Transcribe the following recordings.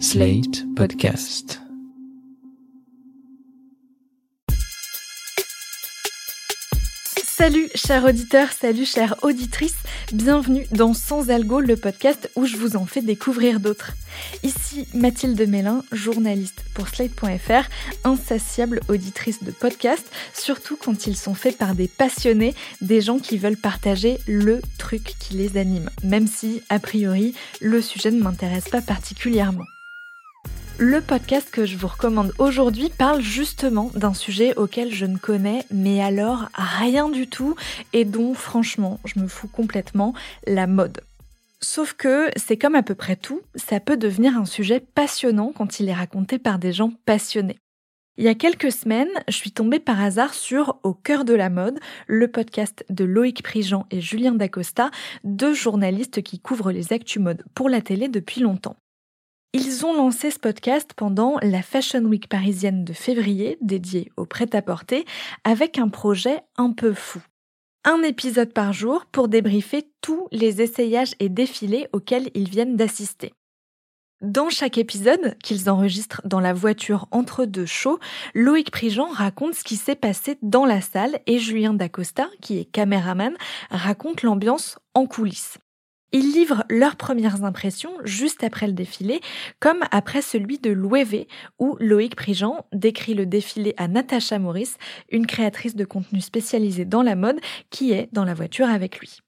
Slate Podcast. Salut chers auditeurs, salut chères auditrices, bienvenue dans Sans Algo, le podcast où je vous en fais découvrir d'autres. Ici Mathilde Mélin, journaliste pour Slate.fr, insatiable auditrice de podcasts, surtout quand ils sont faits par des passionnés, des gens qui veulent partager le truc qui les anime, même si, a priori, le sujet ne m'intéresse pas particulièrement. Le podcast que je vous recommande aujourd'hui parle justement d'un sujet auquel je ne connais mais alors rien du tout et dont franchement je me fous complètement, la mode. Sauf que c'est comme à peu près tout, ça peut devenir un sujet passionnant quand il est raconté par des gens passionnés. Il y a quelques semaines, je suis tombée par hasard sur Au cœur de la mode, le podcast de Loïc Prigent et Julien Dacosta, deux journalistes qui couvrent les actus mode pour la télé depuis longtemps. Ils ont lancé ce podcast pendant la Fashion Week parisienne de février, dédiée au prêt-à-porter, avec un projet un peu fou. Un épisode par jour pour débriefer tous les essayages et défilés auxquels ils viennent d'assister. Dans chaque épisode, qu'ils enregistrent dans la voiture entre deux shows, Loïc Prigent raconte ce qui s'est passé dans la salle et Julien Dacosta, qui est caméraman, raconte l'ambiance en coulisses. Ils livrent leurs premières impressions juste après le défilé, comme après celui de Louévé, où Loïc Prigent décrit le défilé à Natacha Maurice, une créatrice de contenu spécialisée dans la mode, qui est dans la voiture avec lui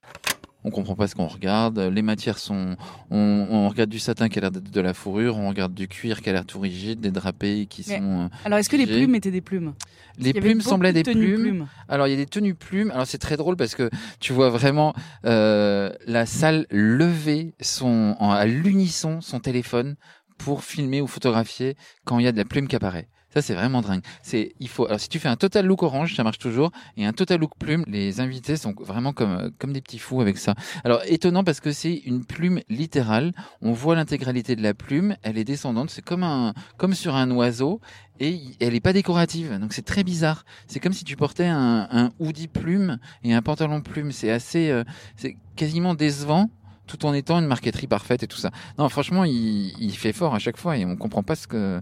on comprend pas ce qu'on regarde. Les matières sont, on, regarde du satin qui a l'air d'être de la fourrure, on regarde du cuir qui a l'air tout rigide, des drapés qui sont. Euh, alors, est-ce que les plumes étaient des plumes? Les plumes semblaient des plumes. Alors, il y a des tenues plumes. Alors, c'est très drôle parce que tu vois vraiment euh, la salle lever son, à l'unisson son téléphone pour filmer ou photographier quand il y a de la plume qui apparaît. Ça, c'est vraiment dingue. C'est, il faut, alors si tu fais un total look orange, ça marche toujours, et un total look plume, les invités sont vraiment comme, comme des petits fous avec ça. Alors, étonnant parce que c'est une plume littérale. On voit l'intégralité de la plume. Elle est descendante. C'est comme un, comme sur un oiseau. Et elle n'est pas décorative, donc c'est très bizarre. C'est comme si tu portais un, un hoodie plume et un pantalon plume. C'est assez, euh, c'est quasiment décevant tout en étant une marqueterie parfaite et tout ça. Non, franchement, il, fait fort à chaque fois et on comprend pas ce que,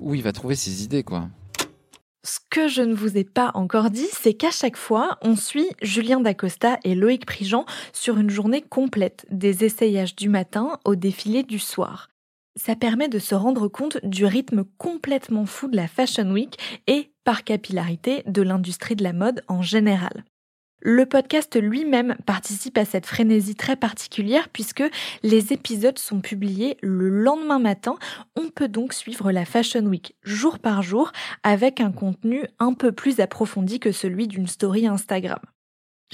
où il va trouver ses idées, quoi. Ce que je ne vous ai pas encore dit, c'est qu'à chaque fois, on suit Julien Dacosta et Loïc Prigent sur une journée complète, des essayages du matin au défilé du soir. Ça permet de se rendre compte du rythme complètement fou de la Fashion Week et, par capillarité, de l'industrie de la mode en général. Le podcast lui-même participe à cette frénésie très particulière puisque les épisodes sont publiés le lendemain matin. On peut donc suivre la Fashion Week jour par jour avec un contenu un peu plus approfondi que celui d'une story Instagram.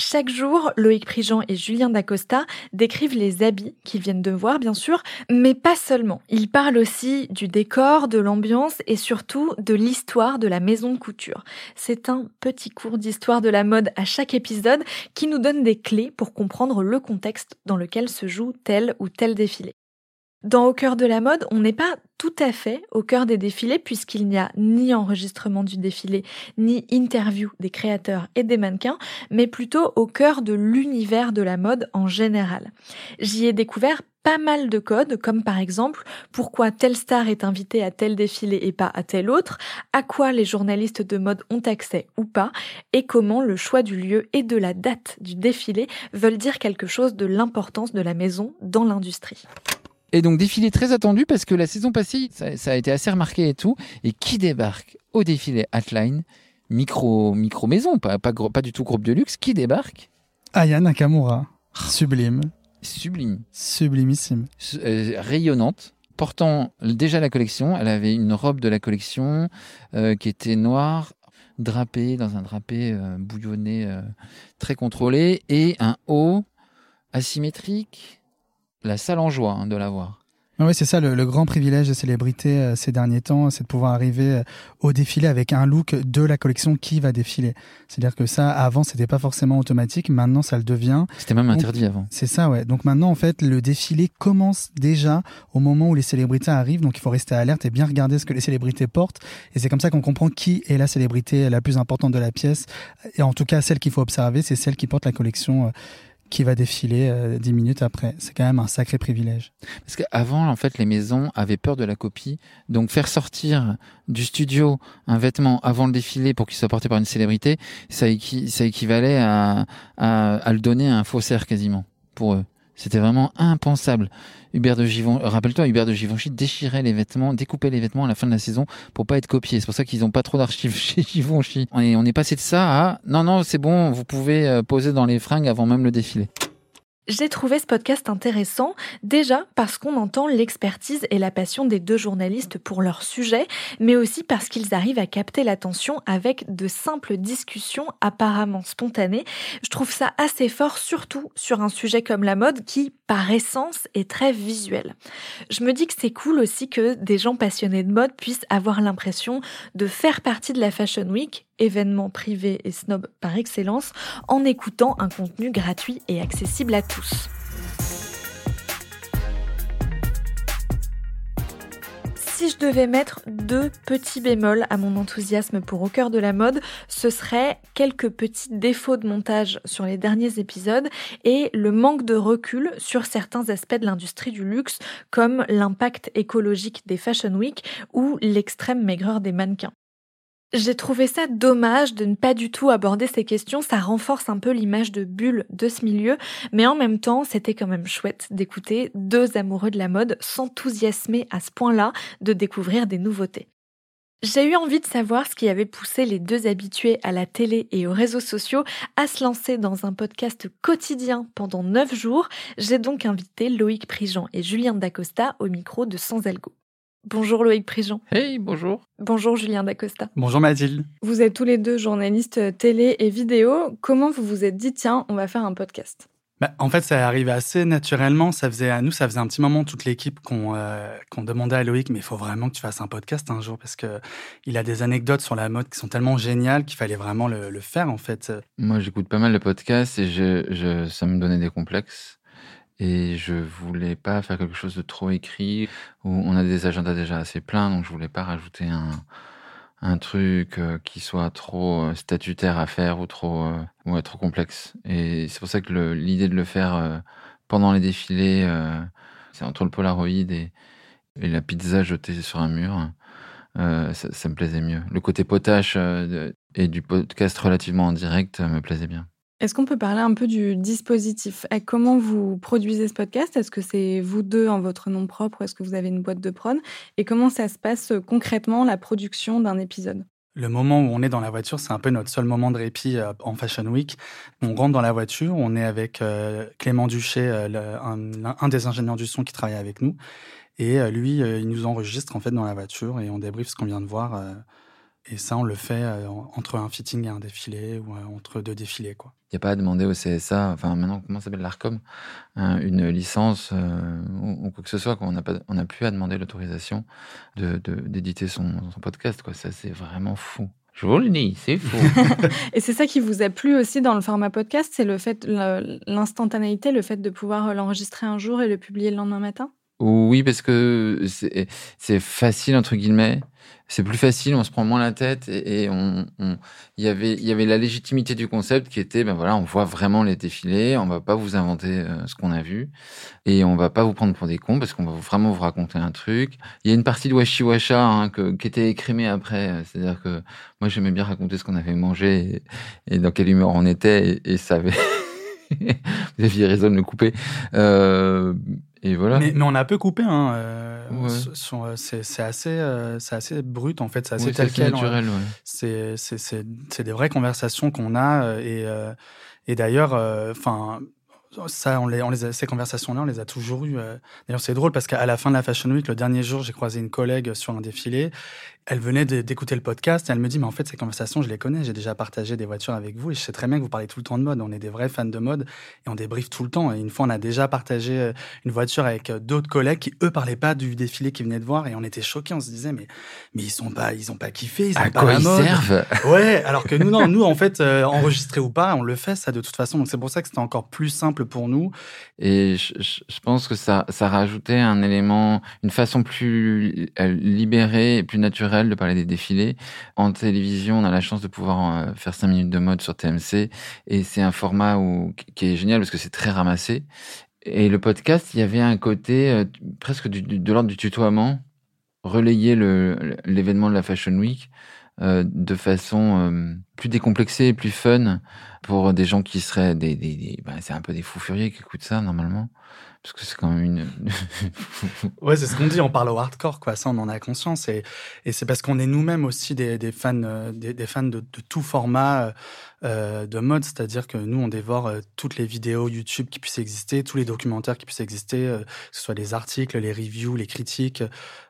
Chaque jour, Loïc Prigent et Julien Dacosta décrivent les habits qu'ils viennent de voir, bien sûr, mais pas seulement. Ils parlent aussi du décor, de l'ambiance et surtout de l'histoire de la maison de couture. C'est un petit cours d'histoire de la mode à chaque épisode qui nous donne des clés pour comprendre le contexte dans lequel se joue tel ou tel défilé. Dans Au cœur de la mode, on n'est pas tout à fait au cœur des défilés puisqu'il n'y a ni enregistrement du défilé, ni interview des créateurs et des mannequins, mais plutôt au cœur de l'univers de la mode en général. J'y ai découvert pas mal de codes, comme par exemple pourquoi telle star est invitée à tel défilé et pas à tel autre, à quoi les journalistes de mode ont accès ou pas, et comment le choix du lieu et de la date du défilé veulent dire quelque chose de l'importance de la maison dans l'industrie. Et donc défilé très attendu parce que la saison passée, ça, a été assez remarqué et tout. Et qui débarque au défilé Atline? Micro, micro maison, pas, pas, pas du tout groupe de luxe. Qui débarque? Aya Nakamura. Sublime. Sublime. Sublimissime. Euh, rayonnante. Portant déjà la collection, elle avait une robe de la collection euh, qui était noire, drapée dans un drapé euh, bouillonné, très contrôlé, et un haut asymétrique, la salle en joie hein, de l'avoir. Oui, c'est ça le, grand privilège des célébrités euh, ces derniers temps, c'est de pouvoir arriver euh, au défilé avec un look de la collection qui va défiler. C'est-à-dire que ça, avant, c'était pas forcément automatique. Maintenant, ça le devient. C'était même interdit avant. C'est ça, ouais. Donc maintenant, en fait, le défilé commence déjà au moment où les célébrités arrivent. Donc il faut rester alerte et bien regarder ce que les célébrités portent. Et c'est comme ça qu'on comprend qui est la célébrité la plus importante de la pièce. Et en tout cas, celle qu'il faut observer, c'est celle qui porte la collection euh, qui va défiler dix minutes après. C'est quand même un sacré privilège. Parce qu'avant, en fait, les maisons avaient peur de la copie. Donc, faire sortir du studio un vêtement avant le défilé pour qu'il soit porté par une célébrité, ça, ça équivalait à, à, à, le donner à un faussaire quasiment pour eux. C'était vraiment impensable. Hubert de Givenchy, rappelle-toi, Hubert de Givenchy déchirait les vêtements, découpait les vêtements à la fin de la saison pour pas être copié. C'est pour ça qu'ils n'ont pas trop d'archives chez Givenchy. Et on est passé de ça à non, non, c'est bon, vous pouvez euh, poser dans les fringues avant même le défilé. J'ai trouvé ce podcast intéressant, déjà parce qu'on entend l'expertise et la passion des deux journalistes pour leur sujet, mais aussi parce qu'ils arrivent à capter l'attention avec de simples discussions apparemment spontanées. Je trouve ça assez fort, surtout sur un sujet comme la mode qui, par essence, est très visuel. Je me dis que c'est cool aussi que des gens passionnés de mode puissent avoir l'impression de faire partie de la Fashion Week événement privé et snob par excellence, en écoutant un contenu gratuit et accessible à tous. si je devais mettre deux petits bémols à mon enthousiasme pour Au cœur de la mode, ce serait quelques petits défauts de montage sur les derniers épisodes et le manque de recul sur certains aspects de l'industrie du luxe, comme l'impact écologique des Fashion Week ou l'extrême maigreur des mannequins. J'ai trouvé ça dommage de ne pas du tout aborder ces questions, ça renforce un peu l'image de bulle de ce milieu, mais en même temps, c'était quand même chouette d'écouter deux amoureux de la mode s'enthousiasmer à ce point-là de découvrir des nouveautés. J'ai eu envie de savoir ce qui avait poussé les deux habitués à la télé et aux réseaux sociaux à se lancer dans un podcast quotidien pendant neuf jours. J'ai donc invité Loïc Prigent et Julien Dacosta au micro de Sans Algo. Bonjour Loïc Prigent. Hey, bonjour. Bonjour Julien Dacosta. Bonjour Mathilde. Vous êtes tous les deux journalistes euh, télé et vidéo. Comment vous vous êtes dit, tiens, on va faire un podcast? Bah, en fait, ça est arrivé assez naturellement. Ça faisait à nous, ça faisait un petit moment toute l'équipe qu'on euh, demandait à Loïc, mais il faut vraiment que tu fasses un podcast un jour parce que il a des anecdotes sur la mode qui sont tellement géniales qu'il fallait vraiment le, faire en fait. Moi, j'écoute pas mal de podcasts et je, ça me donnait des complexes. Et je voulais pas faire quelque chose de trop écrit où on a des agendas déjà assez pleins, donc je voulais pas rajouter un, un truc euh, qui soit trop euh, statutaire à faire ou trop, euh, ouais, trop complexe. Et c'est pour ça que l'idée de le faire pendant les défilés, c'est entre le Polaroid et, la pizza jetée sur un mur, ça, ça, me plaisait mieux. Le côté potache et du podcast relativement en direct me plaisait bien. Est-ce qu'on peut parler un peu du dispositif? Comment vous produisez ce podcast? Est-ce que c'est vous deux en votre nom propre? Est-ce que vous avez une boîte de prod? Et comment ça se passe euh, concrètement, la production d'un épisode? Le moment où on est dans la voiture, c'est un peu notre seul moment de répit euh, en Fashion Week. On rentre dans la voiture, on est avec euh, Clément Duché, un, des ingénieurs du son qui travaille avec nous. Et lui, il nous enregistre en fait dans la voiture et on débriefe ce qu'on vient de voir. Et ça, on le fait entre un fitting et un défilé ou entre deux défilés. quoi. Il n'y a pas à demander au CSA, enfin maintenant, comment s'appelle l'ARCOM, hein, une licence euh, ou, quoi que ce soit. Quoi. On n'a on plus à demander l'autorisation d'éditer de, son, son, podcast. Quoi. Ça, c'est vraiment fou. Je vous le dis, c'est fou. et c'est ça qui vous a plu aussi dans le format podcast, c'est le fait, l'instantanéité, le fait de pouvoir l'enregistrer un jour et le publier le lendemain matin? Oui, parce que c'est facile, entre guillemets c'est plus facile, on se prend moins la tête et, on, y avait, il y avait la légitimité du concept qui était, ben voilà, on voit vraiment les défilés, on va pas vous inventer euh, ce qu'on a vu et on va pas vous prendre pour des cons parce qu'on va vraiment vous raconter un truc. Il y a une partie de Washi Washa hein, qui était écrémée après, c'est-à-dire que moi j'aimais bien raconter ce qu'on avait mangé et, dans quelle humeur on était et, ça avait. vous aviez raison de le couper. Euh, et voilà. Mais, on a peu coupé. Hein, euh, euh, c'est assez, euh, c'est assez brut en fait. C'est assez tel quel. Naturel, C'est des vraies conversations qu'on a et, et d'ailleurs, enfin ça, on les, on les ces conversations-là, on les a toujours eues. D'ailleurs, c'est drôle parce qu'à la fin de la Fashion Week, le dernier jour, j'ai croisé une collègue sur un défilé elle venait d'écouter le podcast et elle me dit, mais en fait, ces conversations, je les connais, j'ai déjà partagé des voitures avec vous et je sais très bien que vous parlez tout le temps de mode. On est des vrais fans de mode et on débriefe tout le temps. Et une fois, on a déjà partagé euh, une voiture avec euh, d'autres collègues qui, eux, parlaient pas du défilé qu'ils venaient de voir et on était choqués. On se disait, mais, mais ils sont pas, ils ont pas kiffé, ils à pas quoi ils servent? Ouais, alors que nous, non, nous, en fait, euh, enregistré ou pas, on le fait, ça, de toute façon. Donc, c'est pour ça que c'était encore plus simple pour nous. Et je, pense que ça, ça rajoutait un élément, une façon plus libérée et plus naturelle naturel de parler des défilés. En télévision, on a la chance de pouvoir faire 5 minutes de mode sur TMC et c'est un format où, qui est génial parce que c'est très ramassé. Et le podcast, il y avait un côté presque de l'ordre du tutoiement, relayer l'événement de la Fashion Week euh, de façon euh, plus décomplexée plus fun pour des gens qui seraient des, bah, c'est un peu des fous furieux qui écoutent ça normalement. Parce que c'est quand même une ouais c'est ce qu'on dit on parle au hardcore quoi. Ça on en a conscience. Et, et c'est parce qu'on est nous-mêmes aussi des, fans euh, des, fans de, tout format de mode. C'est-à-dire que nous on dévore toutes les vidéos YouTube qui puissent exister tous les documentaires qui puissent exister que ce soit les articles les reviews les critiques.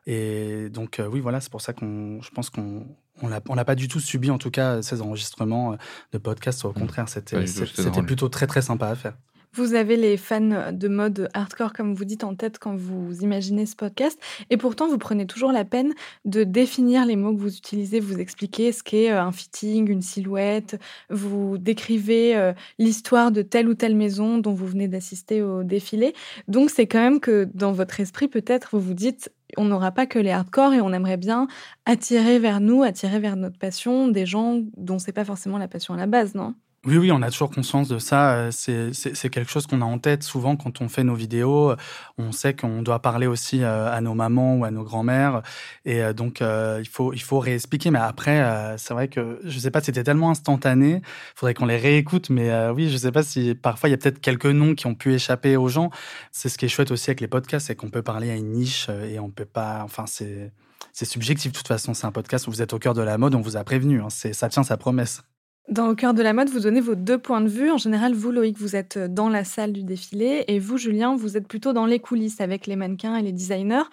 Et donc oui voilà c'est pour ça qu'on je pense qu'on on n'a pas du tout subi, en tout cas, ces enregistrements euh, de podcasts. Au mmh. contraire, c'était plutôt très, très sympa à faire. Vous avez les fans de mode hardcore, comme vous dites, en tête quand vous imaginez ce podcast. Et pourtant, vous prenez toujours la peine de définir les mots que vous utilisez. Vous expliquez ce qu'est euh, un fitting, une silhouette. Vous décrivez euh, l'histoire de telle ou telle maison dont vous venez d'assister au défilé. Donc, c'est quand même que dans votre esprit, peut-être, vous vous dites on n'aura pas que les hardcore et on aimerait bien attirer vers nous, attirer vers notre passion des gens dont c'est pas forcément la passion à la base, non? Oui, oui, on a toujours conscience de ça. Euh, c'est quelque chose qu'on a en tête souvent quand on fait nos vidéos. On sait qu'on doit parler aussi euh, à nos mamans ou à nos grands-mères. Et euh, donc, il, faut, il faut réexpliquer. Mais après, c'est vrai que je sais pas, c'était tellement instantané. Il faudrait qu'on les réécoute. Mais oui, je sais pas si parfois il y a peut-être quelques noms qui ont pu échapper aux gens. C'est ce qui est chouette aussi avec les podcasts, c'est qu'on peut parler à une niche et on peut pas. Enfin, c'est. C'est subjectif, de toute façon, c'est un podcast où vous êtes au cœur de la mode, on vous a prévenu, hein. ça tient sa promesse. Dans Au cœur de la mode, vous donnez vos deux points de vue. En général, vous, Loïc, vous êtes dans la salle du défilé et vous, Julien, vous êtes plutôt dans les coulisses avec les mannequins et les designers.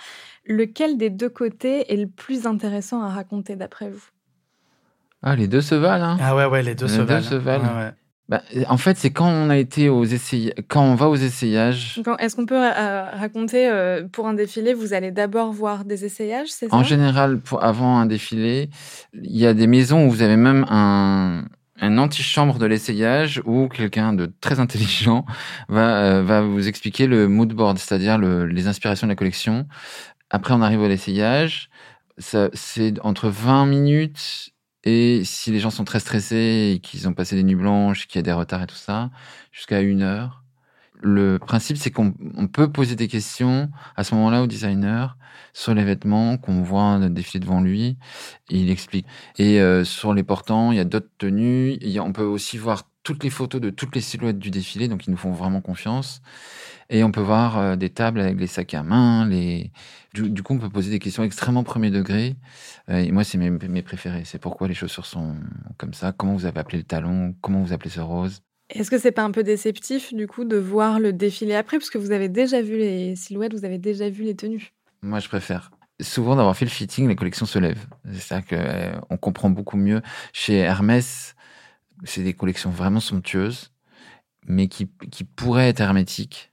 Lequel des deux côtés est le plus intéressant à raconter d'après vous? Ah, les deux se valent. Hein. Ah ouais, ouais, les deux se valent. se valent. Bah, en fait, c'est quand on a été aux quand on va aux essayages. Est-ce qu'on peut euh, raconter euh, pour un défilé, vous allez d'abord voir des essayages, c'est ça? En général, pour, avant un défilé, il y a des maisons où vous avez même un, un antichambre de l'essayage où quelqu'un de très intelligent va, euh, va vous expliquer le mood board, c'est-à-dire les inspirations de la collection. Après, on arrive à l'essayage. C'est entre 20 minutes et si les gens sont très stressés et qu'ils ont passé des nuits blanches, qu'il y a des retards et tout ça, jusqu'à une heure. Le principe, c'est qu'on peut poser des questions à ce moment-là au designer sur les vêtements qu'on voit défiler devant lui. Il explique. Et euh, sur les portants, il y a d'autres tenues. on peut aussi voir toutes les photos de toutes les silhouettes du défilé, donc ils nous font vraiment confiance. Et on peut voir euh, des tables avec les sacs à main. Les... Du, coup, on peut poser des questions extrêmement premier degré. Euh, et moi, c'est mes, mes préférés. C'est pourquoi les chaussures sont comme ça. Comment vous avez appelé le talon Comment vous appelez ce rose est-ce que c'est pas un peu déceptif du coup de voir le défilé après? Parce que vous avez déjà vu les silhouettes, vous avez déjà vu les tenues Moi, je préfère. Souvent d'avoir fait le fitting, les collections se lèvent. C'est ça qu'on euh, comprend beaucoup mieux. Chez Hermès, c'est des collections vraiment somptueuses, mais qui, qui pourraient être hermétiques.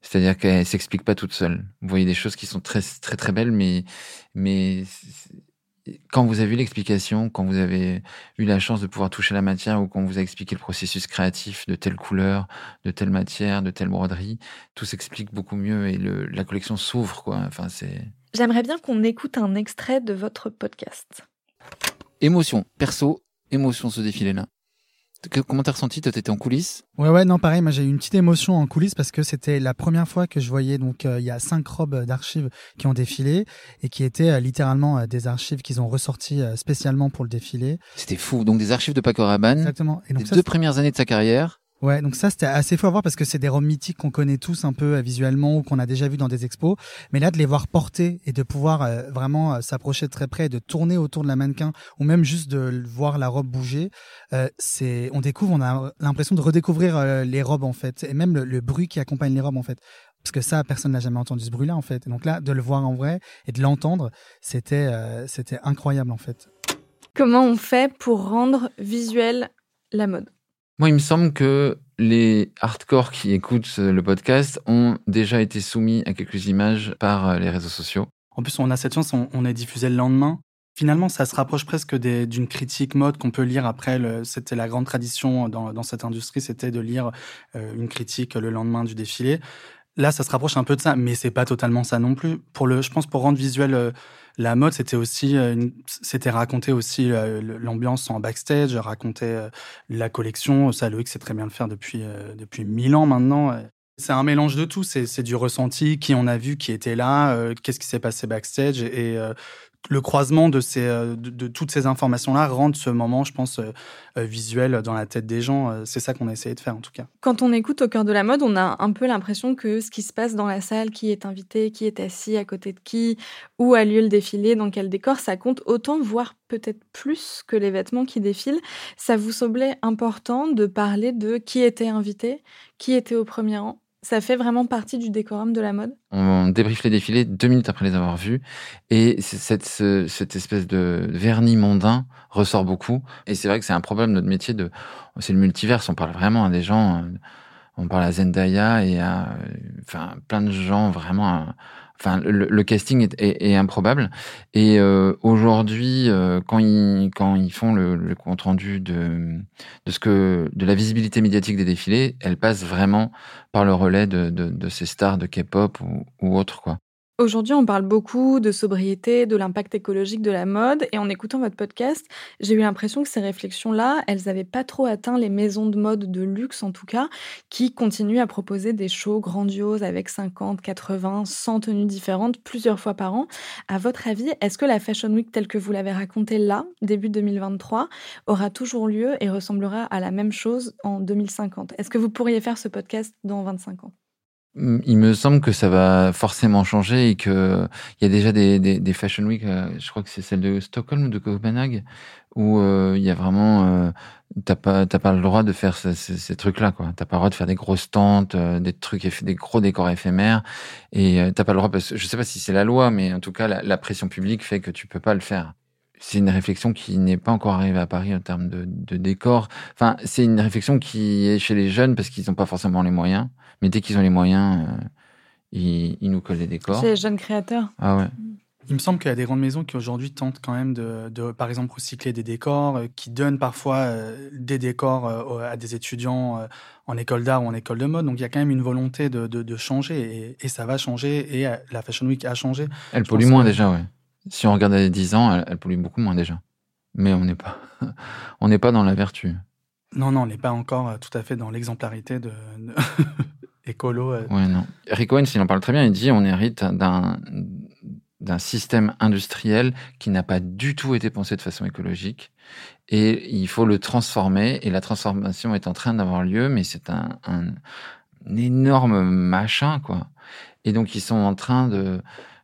C'est-à-dire qu'elles s'expliquent pas toutes seules. Vous voyez des choses qui sont très très très belles, mais quand vous avez vu l'explication, quand vous avez eu la chance de pouvoir toucher la matière ou qu'on vous a expliqué le processus créatif de telle couleur, de telle matière, de telle broderie, tout s'explique beaucoup mieux et le, la collection s'ouvre, quoi. Enfin, c'est. J'aimerais bien qu'on écoute un extrait de votre podcast. Émotion, perso, émotion ce défilé-là. Comment t'as ressenti? Toi, t'étais en coulisses? Ouais, ouais, non, pareil. Moi, j'ai eu une petite émotion en coulisses parce que c'était la première fois que je voyais. Donc, euh, il y a cinq robes d'archives qui ont défilé et qui étaient euh, littéralement euh, des archives qu'ils ont ressorties spécialement pour le défilé. C'était fou. Donc, des archives de Paco Rabanne. Exactement. Et donc, les deux premières années de sa carrière. Ouais, donc ça c'était assez fort à voir parce que c'est des robes mythiques qu'on connaît tous un peu euh, visuellement ou qu'on a déjà vu dans des expos. Mais là, de les voir porter et de pouvoir euh, vraiment euh, s'approcher de très près, de tourner autour de la mannequin ou même juste de voir la robe bouger, c'est, on découvre, on a l'impression de redécouvrir les robes en fait et même le, bruit qui accompagne les robes en fait. Parce que ça, personne n'a jamais entendu ce bruit-là en fait. Donc là, de le voir en vrai et de l'entendre, c'était c'était incroyable en fait. Comment on fait pour rendre visuel la mode? Moi, il me semble que les hardcore qui écoutent le podcast ont déjà été soumis à quelques images par euh, les réseaux sociaux. En plus, on a cette chance, on, est diffusé le lendemain. Finalement, ça se rapproche presque d'une critique mode qu'on peut lire après. C'était la grande tradition dans, cette industrie, c'était de lire euh, une critique le lendemain du défilé. là, ça se rapproche un peu de ça, mais c'est pas totalement ça non plus. Pour le, je pense pour rendre visuel euh, la mode, c'était aussi, euh, c'était raconter aussi l'ambiance en backstage, raconter la collection. Ça, Loïc sait très bien le faire depuis depuis mille ans maintenant. C'est un mélange de tout. C'est du ressenti, qui on a vu, qui était là, qu'est-ce qui s'est passé backstage, et, le croisement de, ces, euh, de, toutes ces informations-là rend ce moment, je pense, euh, euh, visuel dans la tête des gens. C'est ça qu'on a essayé de faire, en tout cas. Quand on écoute au cœur de la mode, on a un peu l'impression que ce qui se passe dans la salle, qui est invité, qui est assis à côté de qui, où a lieu le défilé, dans quel décor, ça compte autant, voire peut-être plus que les vêtements qui défilent. Ça vous semblait important de parler de qui était invité, qui était au premier rang? Ça fait vraiment partie du décorum de la mode On débriefe les défilés deux minutes après les avoir vus. Et cette, espèce de vernis mondain ressort beaucoup. Et c'est vrai que c'est un problème de notre métier. de C'est le multiverse. On parle vraiment à des gens. Euh, on parle à Zendaya et à enfin, plein de gens vraiment Enfin, le, casting est, improbable. Et euh, aujourd'hui, euh, quand ils quand ils font le, compte rendu de de ce que de la visibilité médiatique des défilés, elle passe vraiment par le relais de de, ces stars de K-pop ou, ou quoi. Aujourd'hui, on parle beaucoup de sobriété, de l'impact écologique de la mode, et en écoutant votre podcast, j'ai eu l'impression que ces réflexions-là, elles n'avaient pas trop atteint les maisons de mode de luxe en tout cas, qui continuent à proposer des shows grandioses avec 50, 80, 100 tenues différentes plusieurs fois par an. À votre avis, est-ce que la Fashion Week telle que vous l'avez racontée là, début 2023, aura toujours lieu et ressemblera à la même chose en 2050 Est-ce que vous pourriez faire ce podcast dans 25 ans? Il me semble que ça va forcément changer et que il y a déjà des, des, des Fashion Week, euh, je crois que c'est celle de Stockholm ou de Copenhague, où euh, il y a vraiment, euh, t'as pas, t'as pas le droit de faire ces, ces, trucs-là, quoi. T'as pas le droit de faire des grosses tentes, des trucs, des gros décors éphémères, et t'as pas le droit parce que je sais pas si c'est la loi, mais en tout cas la, la, pression publique fait que tu peux pas le faire. C'est une réflexion qui n'est pas encore arrivée à Paris en termes de, de décor. Enfin, c'est une réflexion qui est chez les jeunes parce qu'ils n'ont pas forcément les moyens. Mais dès qu'ils ont les moyens, euh, ils, nous collent des décors. C'est les jeunes créateurs. Ah ouais. Il me semble qu'il y a des grandes maisons qui aujourd'hui tentent quand même de, par exemple, recycler des décors, euh, qui donnent parfois euh, des décors à des étudiants en école d'art ou en école de mode. Donc il y a quand même une volonté de, changer et, ça va changer et la Fashion Week a changé. Elle pollue moins déjà, ouais. Si on regarde les 10 ans, elle, pollue beaucoup moins déjà. Mais on n'est pas, on n'est pas dans la vertu. Non, non, on n'est pas encore tout à fait dans l'exemplarité de... écolo. Euh. Ouais, non. Rick Owens, il en parle très bien. Il dit on hérite d'un d'un système industriel qui n'a pas du tout été pensé de façon écologique et il faut le transformer et la transformation est en train d'avoir lieu mais c'est un, un, énorme machin quoi et donc ils sont en train de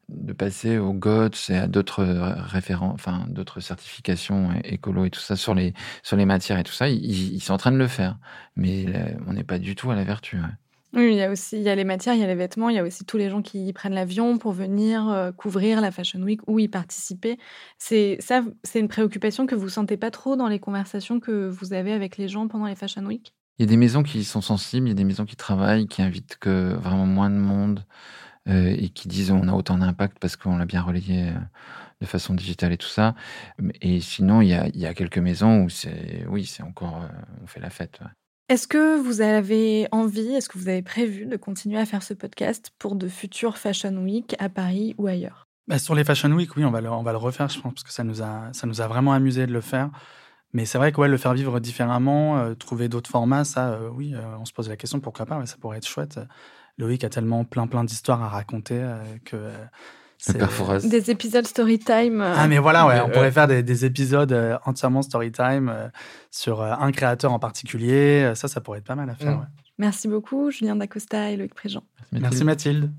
de passer au GOTS et à d'autres référents, enfin d'autres certifications écolo et tout ça sur les sur les matières et tout ça, ils, ils sont en train de le faire, mais on n'est pas du tout à la vertu. Oui, il y a aussi il y a les matières, il y a les vêtements, il y a aussi tous les gens qui prennent l'avion pour venir euh, couvrir la Fashion Week ou y participer. C'est ça, c'est une préoccupation que vous sentez pas trop dans les conversations que vous avez avec les gens pendant les Fashion Week? Il y a des maisons qui sont sensibles, il y a des maisons qui travaillent, qui invitent que vraiment moins de monde euh, et qui disent on a autant d'impact parce qu'on l'a bien relayé euh, de façon digitale et tout ça. Et sinon, il y a, il y a quelques maisons où c'est oui, c'est encore on fait la fête. Est-ce que vous avez envie, est-ce que vous avez prévu de continuer à faire ce podcast pour de futures Fashion Week à Paris ou ailleurs? Bah, Sur les Fashion Week, oui, on va, le, on va le refaire, je pense, parce que ça nous a, ça nous a vraiment amusé de le faire. Mais c'est vrai que ouais, le faire vivre différemment, euh, trouver d'autres formats, ça, euh, oui, euh, on se pose la question, pourquoi pas, mais ça pourrait être chouette. Loïc a tellement plein, plein d'histoires à raconter que des épisodes story time. Euh, ah, mais voilà, ouais, on pourrait faire des, épisodes euh, entièrement story time euh, sur un créateur en particulier. Ça, ça pourrait être pas mal à faire. Mm. Merci beaucoup, Julien Dacosta et Loïc Préjean. Merci, Mathilde.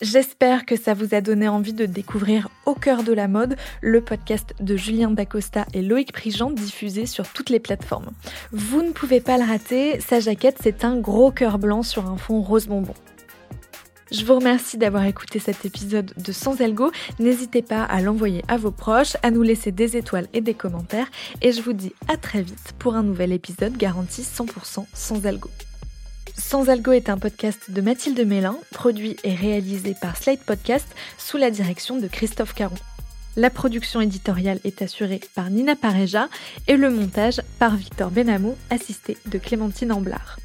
J'espère que ça vous a donné envie de découvrir Au cœur de la mode, le podcast de Julien Dacosta et Loïc Prigent diffusé sur toutes les plateformes. Vous ne pouvez pas le rater, sa jaquette c'est un gros cœur blanc sur un fond rose bonbon. Je vous remercie d'avoir écouté cet épisode de Sans Algo. N'hésitez pas à l'envoyer à vos proches, à nous laisser des étoiles et des commentaires. Et je vous dis à très vite pour un nouvel épisode garanti 100% sans algo. Sans Algo est un podcast de Mathilde Mélin, produit et réalisé par Slate Podcast sous la direction de Christophe Caron. La production éditoriale est assurée par Nina Pareja et le montage par Victor Benamou, assisté de Clémentine Amblard.